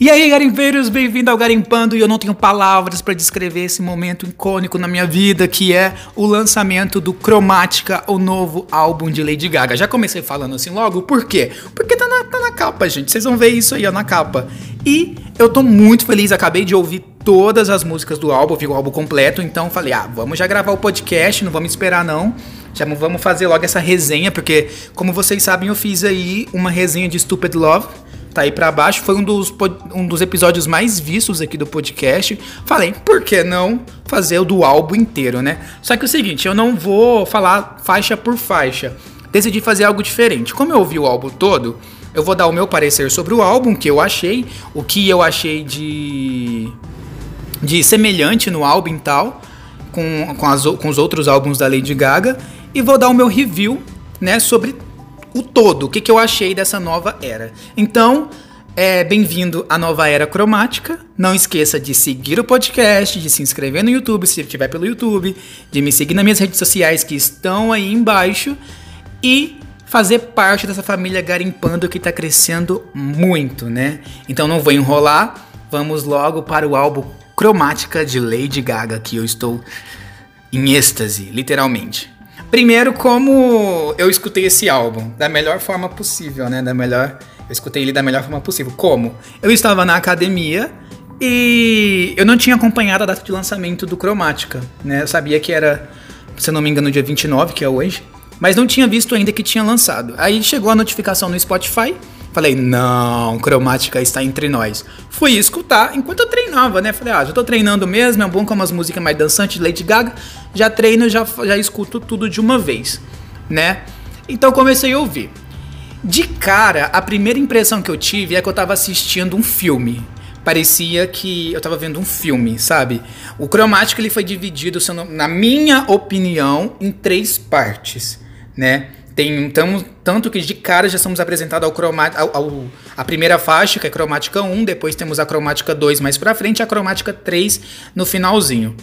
E aí, garimpeiros, bem-vindo ao Garimpando. E eu não tenho palavras para descrever esse momento icônico na minha vida, que é o lançamento do Cromática, o novo álbum de Lady Gaga. Já comecei falando assim logo, por quê? Porque tá na, tá na capa, gente. Vocês vão ver isso aí, ó, na capa. E eu tô muito feliz, acabei de ouvir todas as músicas do álbum, vi o álbum completo, então falei, ah, vamos já gravar o podcast, não vamos esperar não. Já vamos fazer logo essa resenha, porque, como vocês sabem, eu fiz aí uma resenha de Stupid Love tá aí para baixo. Foi um dos, um dos episódios mais vistos aqui do podcast. Falei, por que não fazer o do álbum inteiro, né? Só que é o seguinte, eu não vou falar faixa por faixa. Decidi fazer algo diferente. Como eu ouvi o álbum todo, eu vou dar o meu parecer sobre o álbum, que eu achei, o que eu achei de, de semelhante no álbum e tal, com, com, as, com os outros álbuns da Lady Gaga, e vou dar o meu review né, sobre o todo, o que, que eu achei dessa nova era. Então, é, bem-vindo à nova era cromática. Não esqueça de seguir o podcast, de se inscrever no YouTube, se estiver pelo YouTube, de me seguir nas minhas redes sociais que estão aí embaixo e fazer parte dessa família garimpando que está crescendo muito, né? Então não vou enrolar, vamos logo para o álbum Cromática de Lady Gaga, que eu estou em êxtase, literalmente. Primeiro, como eu escutei esse álbum da melhor forma possível, né? Da melhor, eu escutei ele da melhor forma possível. Como? Eu estava na academia e eu não tinha acompanhado a data de lançamento do Cromática, né? Eu sabia que era, se eu não me engano, dia 29, que é hoje, mas não tinha visto ainda que tinha lançado. Aí chegou a notificação no Spotify Falei, não, cromática está entre nós. Fui escutar enquanto eu treinava, né? Falei, ah, já tô treinando mesmo, é bom com umas músicas mais dançantes Lady Gaga. Já treino, já, já escuto tudo de uma vez, né? Então comecei a ouvir. De cara, a primeira impressão que eu tive é que eu tava assistindo um filme. Parecia que eu tava vendo um filme, sabe? O cromático ele foi dividido, na minha opinião, em três partes, né? Tem tanto que de cara já somos apresentados ao ao, ao, a primeira faixa, que é cromática 1, depois temos a cromática 2 mais pra frente a cromática 3 no finalzinho.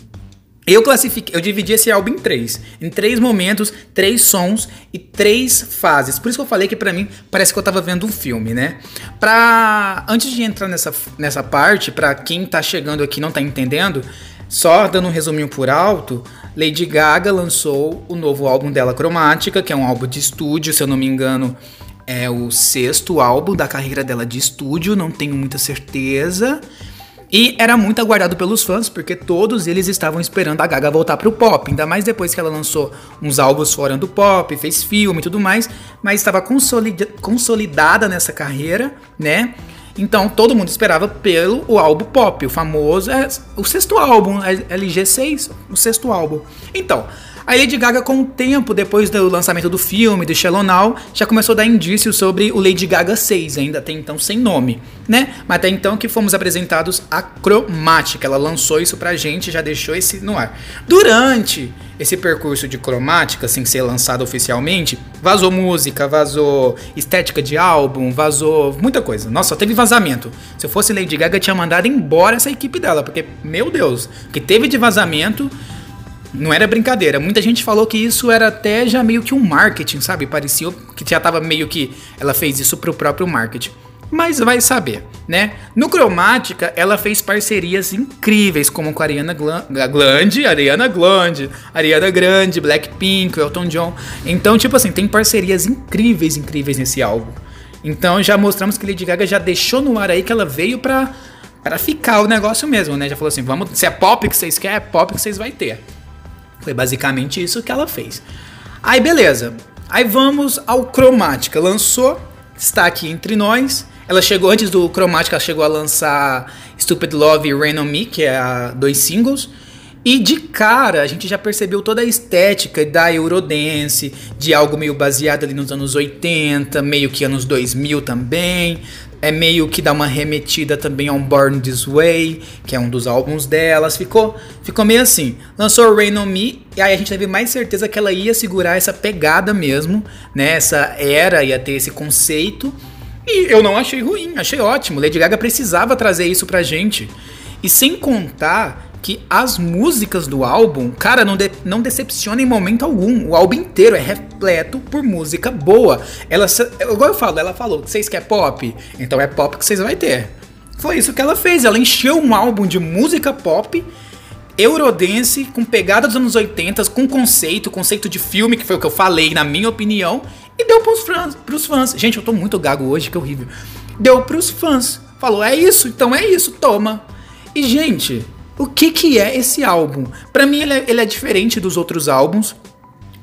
Eu classifiquei, eu dividi esse álbum em três, em três momentos, três sons e três fases. Por isso que eu falei que para mim parece que eu tava vendo um filme, né? Pra antes de entrar nessa, nessa parte, para quem tá chegando aqui e não tá entendendo, só dando um resuminho por alto, Lady Gaga lançou o novo álbum dela, Cromática, que é um álbum de estúdio, se eu não me engano, é o sexto álbum da carreira dela de estúdio, não tenho muita certeza. E era muito aguardado pelos fãs, porque todos eles estavam esperando a Gaga voltar pro pop, ainda mais depois que ela lançou uns álbuns fora do pop, fez filme e tudo mais, mas estava consolidada nessa carreira, né? Então todo mundo esperava pelo o álbum pop, o famoso, é, o sexto álbum, é LG6, o sexto álbum. Então, a Lady Gaga, com o tempo, depois do lançamento do filme, do Shallow Now, já começou a dar indícios sobre o Lady Gaga 6, ainda até então sem nome, né? Mas até então que fomos apresentados a Cromática. Ela lançou isso pra gente, já deixou esse no ar. Durante esse percurso de cromática, sem ser lançado oficialmente, vazou música, vazou estética de álbum, vazou muita coisa. Nossa, só teve vazamento. Se eu fosse Lady Gaga, tinha mandado embora essa equipe dela, porque, meu Deus, que teve de vazamento não era brincadeira. Muita gente falou que isso era até já meio que um marketing, sabe? Parecia que já tava meio que ela fez isso pro próprio marketing. Mas vai saber, né? No Cromática, ela fez parcerias incríveis, como com a Ariana Grande, Ariana Grande, Ariana Grande, Blackpink, Elton John. Então, tipo assim, tem parcerias incríveis, incríveis nesse álbum. Então, já mostramos que Lady Gaga já deixou no ar aí que ela veio pra, pra ficar o negócio mesmo, né? Já falou assim, vamos, se é pop que vocês querem, é pop que vocês vai ter. Foi basicamente isso que ela fez. Aí beleza. Aí vamos ao Cromática. Lançou, está aqui entre nós. Ela chegou antes do Cromática, ela chegou a lançar Stupid Love e Rain on Me, que é a, dois singles. E de cara a gente já percebeu toda a estética da Eurodance, de algo meio baseado ali nos anos 80, meio que anos 2000 também é meio que dá uma remetida também ao Born This Way, que é um dos álbuns delas. Ficou, ficou meio assim. Lançou Rain on Me, e aí a gente teve mais certeza que ela ia segurar essa pegada mesmo, né? Essa era, ia ter esse conceito. E eu não achei ruim, achei ótimo. Lady Gaga precisava trazer isso pra gente. E sem contar que as músicas do álbum, cara, não, de, não decepciona em momento algum. O álbum inteiro é repleto por música boa. Ela, igual eu falo, ela falou, vocês querem pop? Então é pop que vocês vão ter. Foi isso que ela fez. Ela encheu um álbum de música pop Eurodance, com pegada dos anos 80, com conceito, conceito de filme, que foi o que eu falei, na minha opinião, e deu pros fãs. Pros fãs. Gente, eu tô muito gago hoje, que horrível. Deu pros fãs. Falou, é isso, então é isso, toma. E, gente, o que que é esse álbum? Para mim, ele é, ele é diferente dos outros álbuns,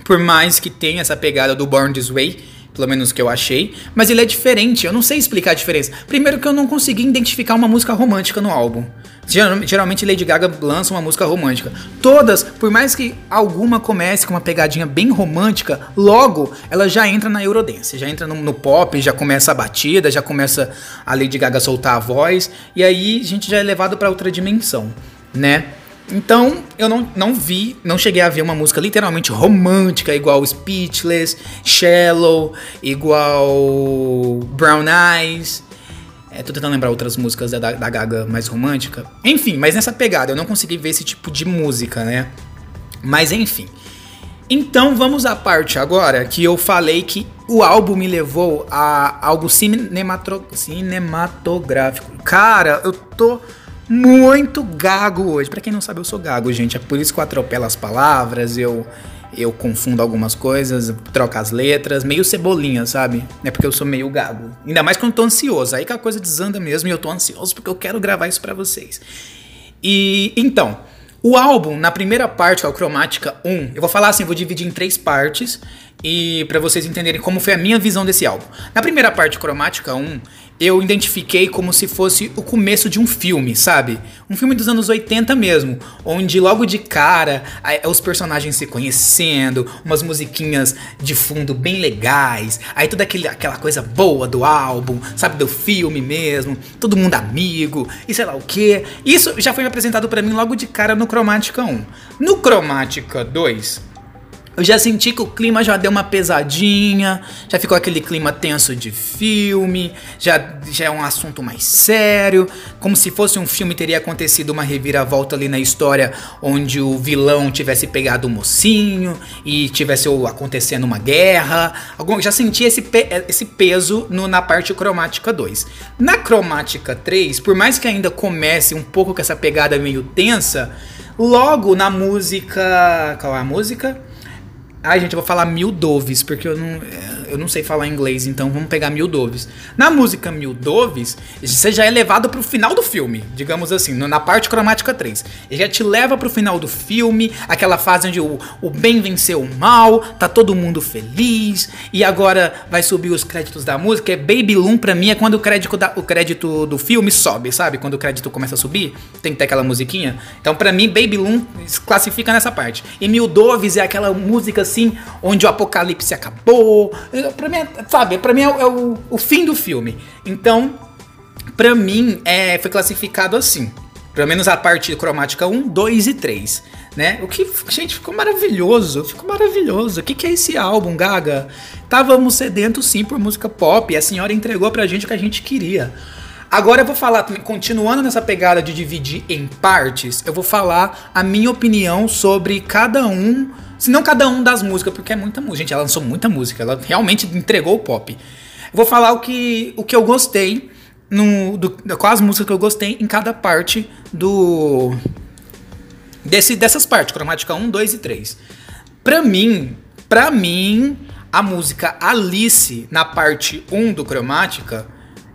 por mais que tenha essa pegada do Born This Way, pelo menos que eu achei, mas ele é diferente, eu não sei explicar a diferença. Primeiro que eu não consegui identificar uma música romântica no álbum. Geralmente Lady Gaga lança uma música romântica. Todas, por mais que alguma comece com uma pegadinha bem romântica, logo ela já entra na Eurodance, já entra no, no pop, já começa a batida, já começa a Lady Gaga soltar a voz, e aí a gente já é levado para outra dimensão, né? Então, eu não, não vi, não cheguei a ver uma música literalmente romântica, igual Speechless, Shallow, igual Brown Eyes. É, tô tentando lembrar outras músicas da, da Gaga mais romântica. Enfim, mas nessa pegada, eu não consegui ver esse tipo de música, né? Mas enfim. Então vamos à parte agora que eu falei que o álbum me levou a algo cinematográfico. Cara, eu tô muito gago hoje. Para quem não sabe, eu sou gago, gente. É por isso que eu atropelo as palavras, eu eu confundo algumas coisas, troco as letras, meio cebolinha, sabe? É porque eu sou meio gago. Ainda mais quando tô ansioso. Aí que a coisa desanda mesmo e eu tô ansioso porque eu quero gravar isso para vocês. E então, o álbum, na primeira parte, que é o Cromática 1, eu vou falar assim, vou dividir em três partes e para vocês entenderem como foi a minha visão desse álbum. Na primeira parte, Cromática 1, eu identifiquei como se fosse o começo de um filme, sabe? Um filme dos anos 80 mesmo, onde logo de cara os personagens se conhecendo, umas musiquinhas de fundo bem legais, aí toda aquele, aquela coisa boa do álbum, sabe? Do filme mesmo, todo mundo amigo e sei lá o que. Isso já foi apresentado para mim logo de cara no Cromática 1. No Cromática 2, eu já senti que o clima já deu uma pesadinha, já ficou aquele clima tenso de filme, já, já é um assunto mais sério, como se fosse um filme teria acontecido uma reviravolta ali na história onde o vilão tivesse pegado o mocinho e tivesse acontecendo uma guerra. Já senti esse, pe esse peso no, na parte cromática 2. Na cromática 3, por mais que ainda comece um pouco com essa pegada meio tensa, logo na música. Qual é a música? Ai, gente, eu vou falar mil doves, porque eu não, eu não sei falar inglês, então vamos pegar mil doves. Na música Mil Doves, você já é levado pro final do filme, digamos assim, na parte cromática 3. Ele já te leva pro final do filme, aquela fase onde o, o bem venceu o mal, tá todo mundo feliz, e agora vai subir os créditos da música. É Baby Loom pra mim é quando o crédito, da, o crédito do filme sobe, sabe? Quando o crédito começa a subir, tem que ter aquela musiquinha. Então, pra mim, Baby Loom classifica nessa parte. E Mil Doves é aquela música assim, onde o apocalipse acabou. Pra mim, sabe, pra mim é, é o, o fim do filme. Então, pra mim, é, foi classificado assim. Pelo menos a parte cromática 1, 2 e 3, né? O que, gente, ficou maravilhoso, ficou maravilhoso. O que, que é esse álbum, Gaga? Távamos sedentos sim por música pop e a senhora entregou pra gente o que a gente queria. Agora eu vou falar, continuando nessa pegada de dividir em partes, eu vou falar a minha opinião sobre cada um se não cada um das músicas, porque é muita música. Gente, ela lançou muita música, ela realmente entregou o pop. Vou falar o que, o que eu gostei, no, do, quais músicas que eu gostei em cada parte do. Desse, dessas partes, cromática 1, 2 e 3. Pra mim, pra mim, a música Alice, na parte 1 do cromática,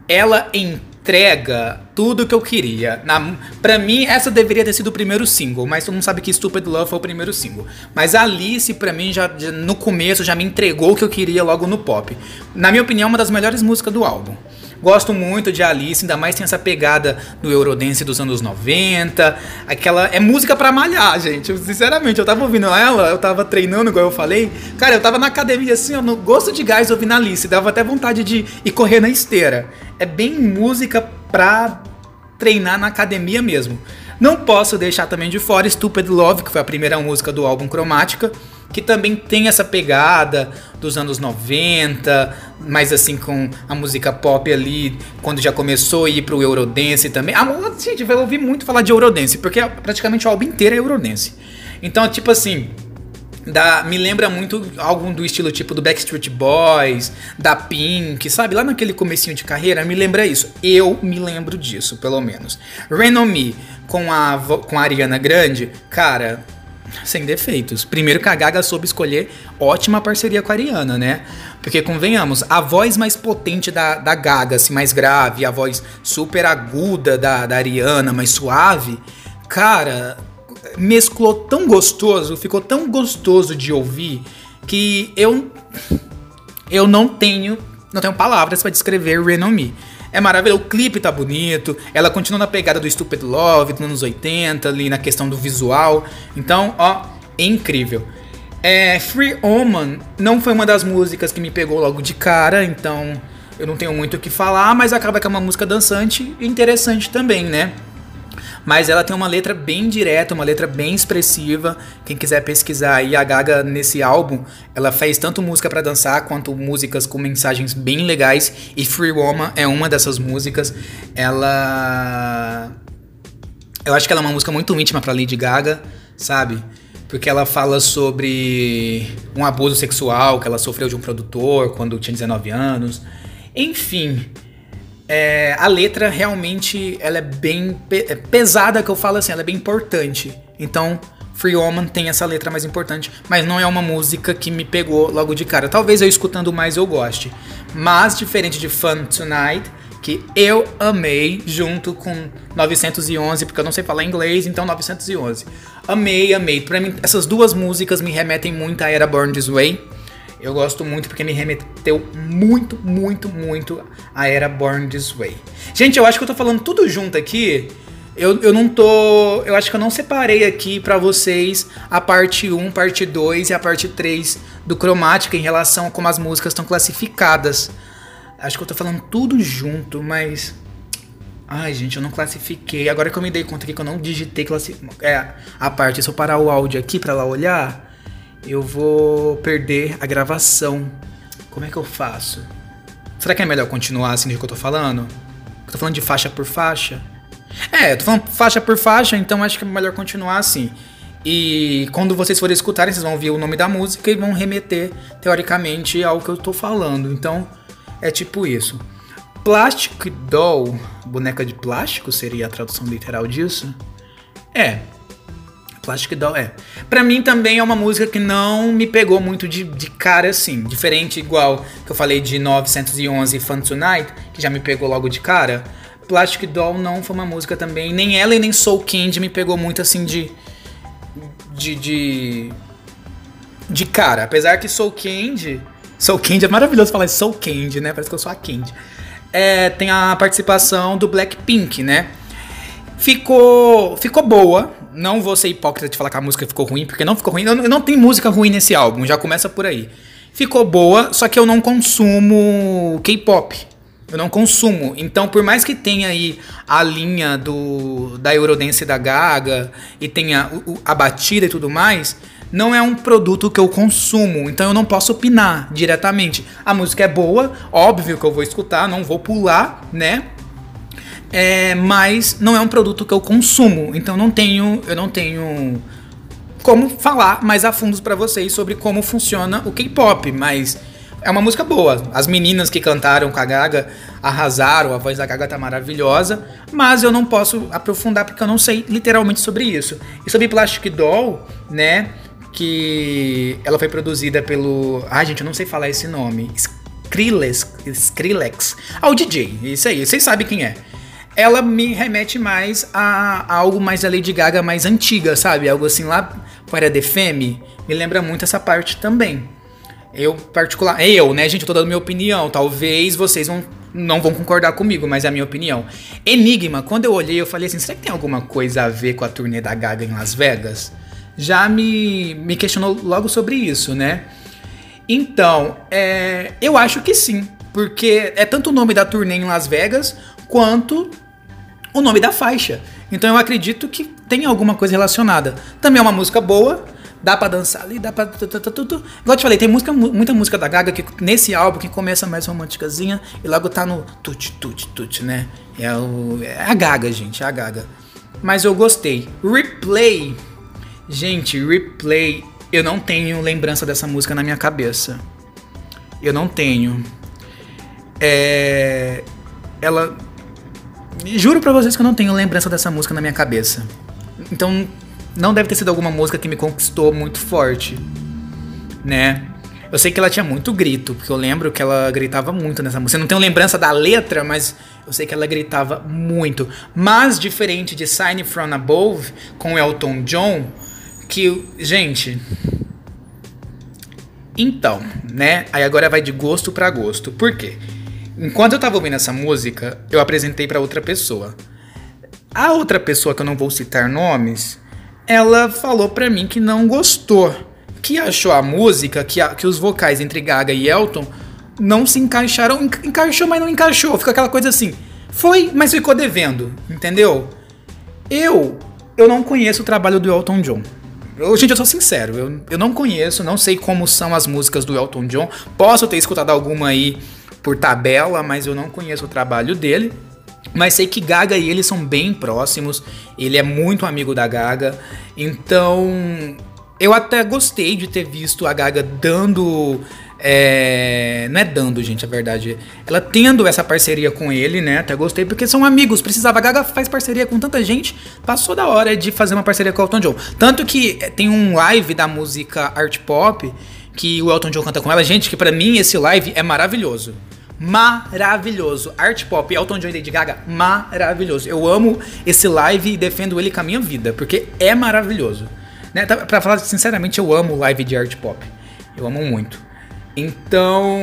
ela entrega tudo que eu queria. Na, pra mim, essa deveria ter sido o primeiro single, mas todo mundo sabe que Stupid Love foi o primeiro single. Mas Alice, pra mim, já, já no começo, já me entregou o que eu queria logo no pop. Na minha opinião, uma das melhores músicas do álbum. Gosto muito de Alice, ainda mais tem essa pegada do Eurodance dos anos 90. Aquela. É música pra malhar, gente. Sinceramente, eu tava ouvindo ela, eu tava treinando, igual eu falei. Cara, eu tava na academia assim, ó, no gosto de gás ouvindo Alice. Dava até vontade de ir correr na esteira. É bem música pra treinar na academia mesmo. Não posso deixar também de fora Stupid Love, que foi a primeira música do álbum Cromática que também tem essa pegada dos anos 90, mas assim com a música pop ali, quando já começou a ir pro Eurodance também. Ah, gente, vai ouvir muito falar de Eurodance, porque praticamente o álbum inteiro é Eurodance. Então, tipo assim, Da, me lembra muito algum do estilo tipo do Backstreet Boys, da Pink, sabe? Lá naquele comecinho de carreira, me lembra isso. Eu me lembro disso, pelo menos. Renomi com a, com a Ariana Grande, cara, sem defeitos. Primeiro que a Gaga soube escolher ótima parceria com a Ariana, né? Porque, convenhamos, a voz mais potente da, da Gaga, assim, mais grave, a voz super aguda da, da Ariana, mais suave, cara, mesclou tão gostoso, ficou tão gostoso de ouvir que eu eu não tenho não tenho palavras para descrever Renomi. É maravilhoso, o clipe tá bonito, ela continua na pegada do Stupid Love dos anos 80, ali na questão do visual. Então, ó, é incrível. É, Free Oman não foi uma das músicas que me pegou logo de cara, então eu não tenho muito o que falar, mas acaba que é uma música dançante e interessante também, né? Mas ela tem uma letra bem direta, uma letra bem expressiva. Quem quiser pesquisar aí, a Gaga nesse álbum, ela fez tanto música para dançar quanto músicas com mensagens bem legais. E Free Woman é uma dessas músicas. Ela. Eu acho que ela é uma música muito íntima para Lady Gaga, sabe? Porque ela fala sobre um abuso sexual que ela sofreu de um produtor quando tinha 19 anos. Enfim, é, a letra realmente ela é bem pe é pesada, que eu falo assim, ela é bem importante. Então, Free Woman tem essa letra mais importante, mas não é uma música que me pegou logo de cara. Talvez eu escutando mais eu goste. Mas, diferente de Fun Tonight, que eu amei junto com 911, porque eu não sei falar inglês, então 911. Amei, amei. Pra mim, essas duas músicas me remetem muito à era Born This Way eu gosto muito porque me remeteu muito, muito, muito à era Born This Way. Gente, eu acho que eu tô falando tudo junto aqui. Eu, eu não tô. Eu acho que eu não separei aqui para vocês a parte 1, parte 2 e a parte 3 do Cromática em relação a como as músicas estão classificadas. Acho que eu tô falando tudo junto, mas. Ai, gente, eu não classifiquei. Agora que eu me dei conta aqui que eu não digitei classi... é, a parte. Se eu parar o áudio aqui para lá olhar eu vou perder a gravação. Como é que eu faço? Será que é melhor continuar assim do que eu tô falando? Eu tô falando de faixa por faixa? É, eu tô falando faixa por faixa, então acho que é melhor continuar assim. E quando vocês forem escutarem, vocês vão ouvir o nome da música e vão remeter, teoricamente, ao que eu tô falando. Então, é tipo isso. Plastic Doll, boneca de plástico, seria a tradução literal disso? É, Plastic Doll, é. Pra mim também é uma música que não me pegou muito de, de cara assim. Diferente, igual que eu falei de 911 Fun Tonight, que já me pegou logo de cara. Plastic Doll não foi uma música também. Nem ela e nem Soul Candy me pegou muito assim de. De. De, de cara. Apesar que Soul Candy. Soul Candy é maravilhoso falar Soul Candy, né? Parece que eu sou a Candy. É, tem a participação do Blackpink, né? Ficou, ficou boa, não vou ser hipócrita de falar que a música ficou ruim, porque não ficou ruim. Não, não tem música ruim nesse álbum, já começa por aí. Ficou boa, só que eu não consumo K-pop. Eu não consumo. Então, por mais que tenha aí a linha do da Eurodance da Gaga e tenha a batida e tudo mais, não é um produto que eu consumo. Então, eu não posso opinar diretamente. A música é boa, óbvio que eu vou escutar, não vou pular, né? É, mas não é um produto que eu consumo, então não tenho, eu não tenho como falar mais a fundo para vocês sobre como funciona o K-pop, mas é uma música boa. As meninas que cantaram com a Gaga arrasaram, a voz da Gaga tá maravilhosa, mas eu não posso aprofundar porque eu não sei literalmente sobre isso. E sobre Plastic Doll, né, que ela foi produzida pelo, ai gente, eu não sei falar esse nome. Skrillex, Skrillex. Ah, o DJ, isso aí, vocês sabem quem é ela me remete mais a, a, algo mais da Lady Gaga mais antiga, sabe? Algo assim lá para The Femme. Me lembra muito essa parte também. Eu, particular. Eu, né, gente? Eu tô dando minha opinião. Talvez vocês vão, não vão concordar comigo, mas é a minha opinião. Enigma, quando eu olhei, eu falei assim: será que tem alguma coisa a ver com a turnê da Gaga em Las Vegas? Já me, me questionou logo sobre isso, né? Então, é, eu acho que sim. Porque é tanto o nome da turnê em Las Vegas quanto o nome da faixa. Então eu acredito que tem alguma coisa relacionada. Também é uma música boa, dá para dançar ali, dá pra. Igual eu te falei, tem música, muita música da Gaga que nesse álbum que começa mais românticazinha e logo tá no tut tut tut, né? É, o, é a Gaga, gente, é a Gaga. Mas eu gostei. Replay. Gente, Replay eu não tenho lembrança dessa música na minha cabeça. Eu não tenho. É. Ela. Juro pra vocês que eu não tenho lembrança dessa música na minha cabeça. Então, não deve ter sido alguma música que me conquistou muito forte, né? Eu sei que ela tinha muito grito, porque eu lembro que ela gritava muito nessa música. Eu não tenho lembrança da letra, mas eu sei que ela gritava muito. Mas diferente de Sign From Above com Elton John, que, gente, então, né? Aí agora vai de gosto para gosto. Por quê? Enquanto eu tava ouvindo essa música, eu apresentei para outra pessoa. A outra pessoa que eu não vou citar nomes, ela falou para mim que não gostou, que achou a música, que, a, que os vocais entre Gaga e Elton não se encaixaram, encaixou, mas não encaixou, fica aquela coisa assim. Foi, mas ficou devendo, entendeu? Eu, eu não conheço o trabalho do Elton John. Eu, gente, eu sou sincero, eu, eu não conheço, não sei como são as músicas do Elton John. Posso ter escutado alguma aí por tabela, mas eu não conheço o trabalho dele. Mas sei que Gaga e ele são bem próximos. Ele é muito amigo da Gaga. Então, eu até gostei de ter visto a Gaga dando é, não é dando, gente, a verdade. Ela tendo essa parceria com ele, né? Até gostei, porque são amigos. Precisava. A Gaga faz parceria com tanta gente. Passou da hora de fazer uma parceria com o Elton John. Tanto que é, tem um live da música art pop que o Elton John canta com ela. Gente, que para mim esse live é maravilhoso. Maravilhoso. Art pop, Elton John e Lady Gaga, maravilhoso. Eu amo esse live e defendo ele com a minha vida, porque é maravilhoso. Né? Pra falar sinceramente, eu amo live de art pop. Eu amo muito. Então.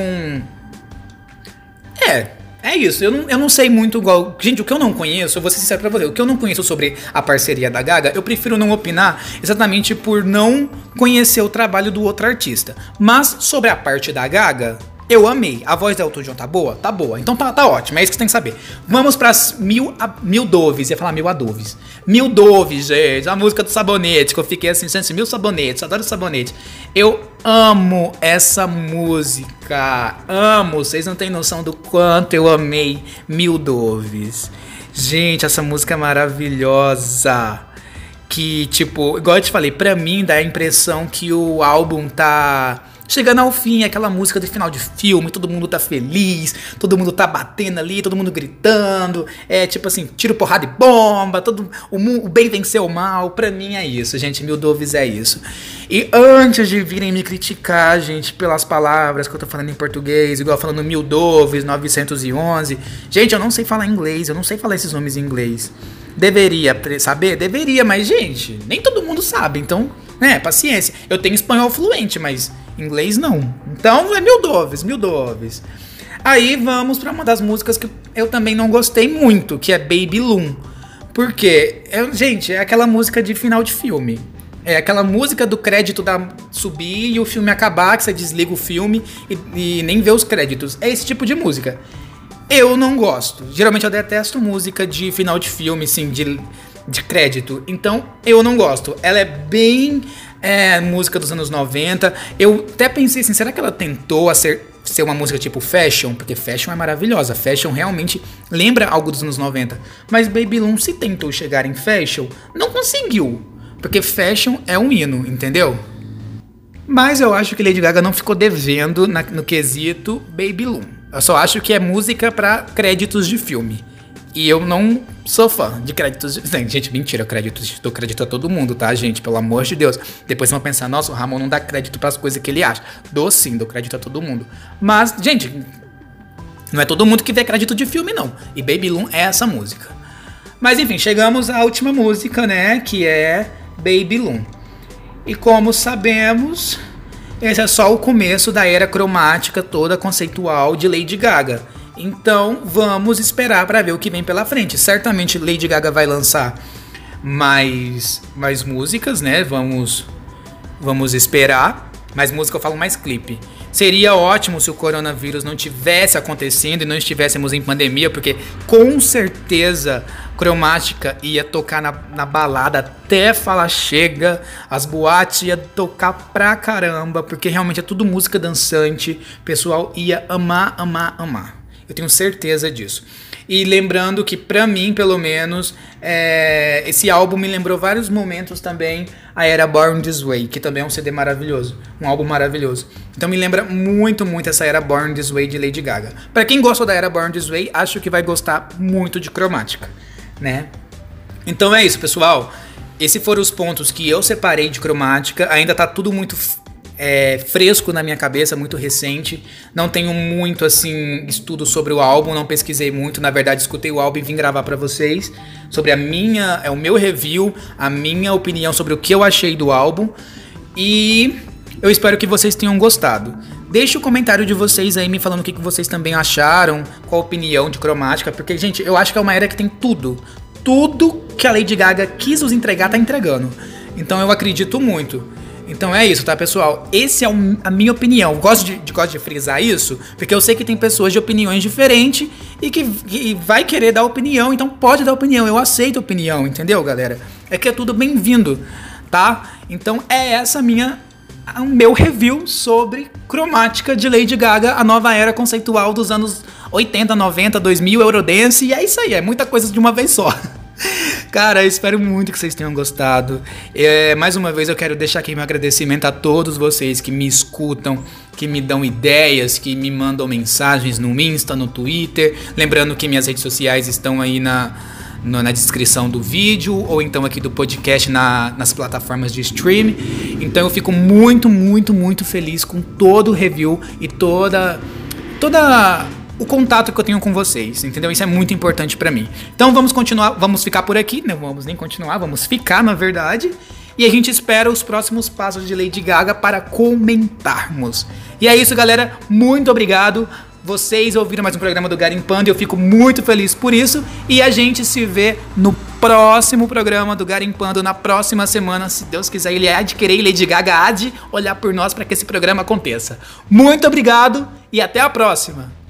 É, é isso. Eu não, eu não sei muito igual. Gente, o que eu não conheço, eu vou ser sincero pra você, o que eu não conheço sobre a parceria da Gaga, eu prefiro não opinar exatamente por não conhecer o trabalho do outro artista. Mas sobre a parte da Gaga, eu amei. A voz da Elton John tá boa? Tá boa. Então tá, tá ótimo. É isso que você tem que saber. Vamos pras mil, a, mil doves. Ia falar mil adoves. Mil doves, gente. A música do sabonete. Que eu fiquei assim, gente, mil sabonetes. Adoro sabonete. Eu amo essa música. Amo. Vocês não têm noção do quanto eu amei Mil Doves. Gente, essa música é maravilhosa que, tipo, igual eu te falei, pra mim dá a impressão que o álbum tá Chegando ao fim, aquela música de final de filme, todo mundo tá feliz, todo mundo tá batendo ali, todo mundo gritando, é tipo assim, tiro, porrada e bomba, todo, o, o bem venceu o mal, pra mim é isso, gente, Mil Doves é isso. E antes de virem me criticar, gente, pelas palavras que eu tô falando em português, igual falando Mil Doves, 911, gente, eu não sei falar inglês, eu não sei falar esses nomes em inglês. Deveria saber? Deveria, mas, gente, nem todo mundo sabe, então, né, paciência. Eu tenho espanhol fluente, mas Inglês não. Então é mil doves, mil doves. Aí vamos para uma das músicas que eu também não gostei muito, que é Baby Loon. Porque, é, gente, é aquela música de final de filme. É aquela música do crédito da subir e o filme acabar, que você desliga o filme e, e nem vê os créditos. É esse tipo de música. Eu não gosto. Geralmente eu detesto música de final de filme, assim, de, de crédito. Então eu não gosto. Ela é bem é música dos anos 90. Eu até pensei assim, será que ela tentou ser, ser uma música tipo fashion? Porque fashion é maravilhosa. Fashion realmente lembra algo dos anos 90. Mas Baby Loon se tentou chegar em fashion, não conseguiu. Porque fashion é um hino, entendeu? Mas eu acho que Lady Gaga não ficou devendo na, no quesito Baby Loon. Eu só acho que é música para créditos de filme. E eu não sou fã de créditos. Gente, mentira, créditos. Dou crédito a todo mundo, tá, gente? Pelo amor de Deus. Depois vão pensar, nossa, o Ramon não dá crédito para as coisas que ele acha. Dou sim, dou crédito a todo mundo. Mas, gente, não é todo mundo que vê crédito de filme, não. E Baby Loon é essa música. Mas enfim, chegamos à última música, né? Que é Baby Loon. E como sabemos, esse é só o começo da era cromática toda conceitual de Lady Gaga. Então vamos esperar para ver o que vem pela frente. Certamente Lady Gaga vai lançar mais mais músicas, né? Vamos vamos esperar. Mais música eu falo mais clipe. Seria ótimo se o coronavírus não tivesse acontecendo e não estivéssemos em pandemia, porque com certeza Cromática ia tocar na, na balada até falar chega, as boates ia tocar pra caramba, porque realmente é tudo música dançante, o pessoal ia amar, amar, amar. Eu tenho certeza disso. E lembrando que, pra mim, pelo menos, é, esse álbum me lembrou vários momentos também a era Born This Way, que também é um CD maravilhoso, um álbum maravilhoso. Então me lembra muito, muito essa era Born This Way de Lady Gaga. Para quem gosta da era Born This Way, acho que vai gostar muito de Cromática, né? Então é isso, pessoal. Esses foram os pontos que eu separei de cromática. Ainda tá tudo muito é, fresco na minha cabeça, muito recente. Não tenho muito assim estudo sobre o álbum, não pesquisei muito. Na verdade, escutei o álbum e vim gravar para vocês sobre a minha, é o meu review, a minha opinião sobre o que eu achei do álbum. E eu espero que vocês tenham gostado. Deixe o comentário de vocês aí me falando o que, que vocês também acharam, qual a opinião de cromática, porque, gente, eu acho que é uma era que tem tudo. Tudo que a Lady Gaga quis nos entregar, tá entregando. Então eu acredito muito. Então é isso, tá, pessoal? Esse é um, a minha opinião. Gosto de, de, gosto de frisar isso, porque eu sei que tem pessoas de opiniões diferentes e que, que vai querer dar opinião, então pode dar opinião. Eu aceito opinião, entendeu, galera? É que é tudo bem-vindo, tá? Então é essa minha o meu review sobre cromática de Lady Gaga, a nova era conceitual dos anos 80, 90, 2000, Eurodance, e é isso aí, é muita coisa de uma vez só. Cara, eu espero muito que vocês tenham gostado. É, mais uma vez eu quero deixar aqui meu agradecimento a todos vocês que me escutam, que me dão ideias, que me mandam mensagens no Insta, no Twitter. Lembrando que minhas redes sociais estão aí na, na descrição do vídeo ou então aqui do podcast na, nas plataformas de stream. Então eu fico muito, muito, muito feliz com todo o review e toda toda o contato que eu tenho com vocês, entendeu? Isso é muito importante para mim. Então vamos continuar, vamos ficar por aqui, não vamos nem continuar, vamos ficar na verdade. E a gente espera os próximos passos de Lady Gaga para comentarmos. E é isso, galera. Muito obrigado. Vocês ouviram mais um programa do Garimpando e eu fico muito feliz por isso. E a gente se vê no próximo programa do Garimpando, na próxima semana, se Deus quiser. Ele há de querer, Lady Gaga há de olhar por nós para que esse programa aconteça. Muito obrigado e até a próxima!